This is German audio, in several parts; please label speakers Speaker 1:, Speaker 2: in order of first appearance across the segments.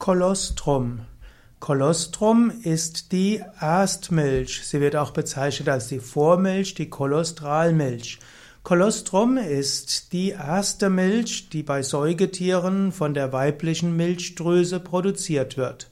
Speaker 1: Kolostrum. Kolostrum ist die Erstmilch. Sie wird auch bezeichnet als die Vormilch, die Kolostralmilch. Kolostrum ist die erste Milch, die bei Säugetieren von der weiblichen Milchdrüse produziert wird.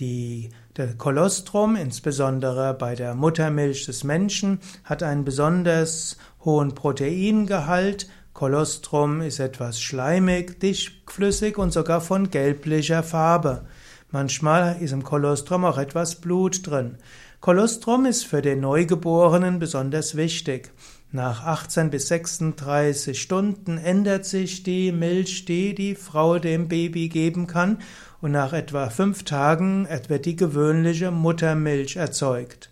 Speaker 1: Die, der Kolostrum, insbesondere bei der Muttermilch des Menschen, hat einen besonders hohen Proteingehalt Kolostrum ist etwas schleimig, dichtflüssig und sogar von gelblicher Farbe. Manchmal ist im Kolostrum auch etwas Blut drin. Kolostrum ist für den Neugeborenen besonders wichtig. Nach 18 bis 36 Stunden ändert sich die Milch, die die Frau dem Baby geben kann, und nach etwa fünf Tagen wird die gewöhnliche Muttermilch erzeugt.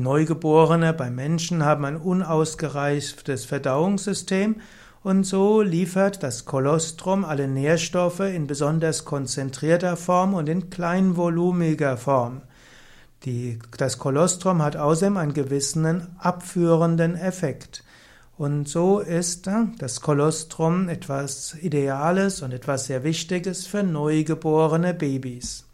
Speaker 1: Neugeborene bei Menschen haben ein unausgereiftes Verdauungssystem und so liefert das Kolostrum alle Nährstoffe in besonders konzentrierter Form und in kleinvolumiger Form. Die, das Kolostrum hat außerdem einen gewissen abführenden Effekt. Und so ist äh, das Kolostrum etwas Ideales und etwas sehr Wichtiges für neugeborene Babys.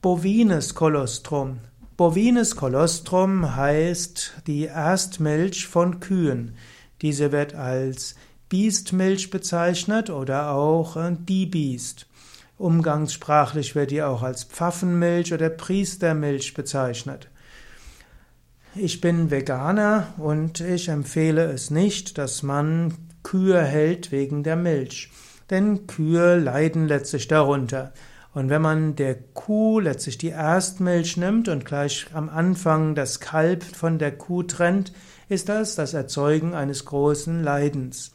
Speaker 1: Bovines Kolostrum. Bovines Kolostrum heißt die Erstmilch von Kühen. Diese wird als Biestmilch bezeichnet oder auch äh, die Biest. Umgangssprachlich wird die auch als Pfaffenmilch oder Priestermilch bezeichnet. Ich bin Veganer und ich empfehle es nicht, dass man Kühe hält wegen der Milch. Denn Kühe leiden letztlich darunter. Und wenn man der Kuh letztlich die Erstmilch nimmt und gleich am Anfang das Kalb von der Kuh trennt, ist das das Erzeugen eines großen Leidens.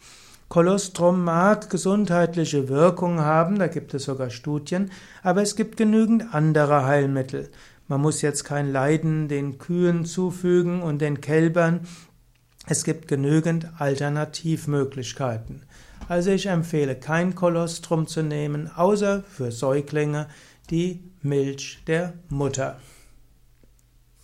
Speaker 1: Kolostrum mag gesundheitliche Wirkung haben, da gibt es sogar Studien, aber es gibt genügend andere Heilmittel. Man muss jetzt kein Leiden den Kühen zufügen und den Kälbern. Es gibt genügend Alternativmöglichkeiten. Also ich empfehle kein Kolostrum zu nehmen, außer für Säuglinge die Milch der Mutter.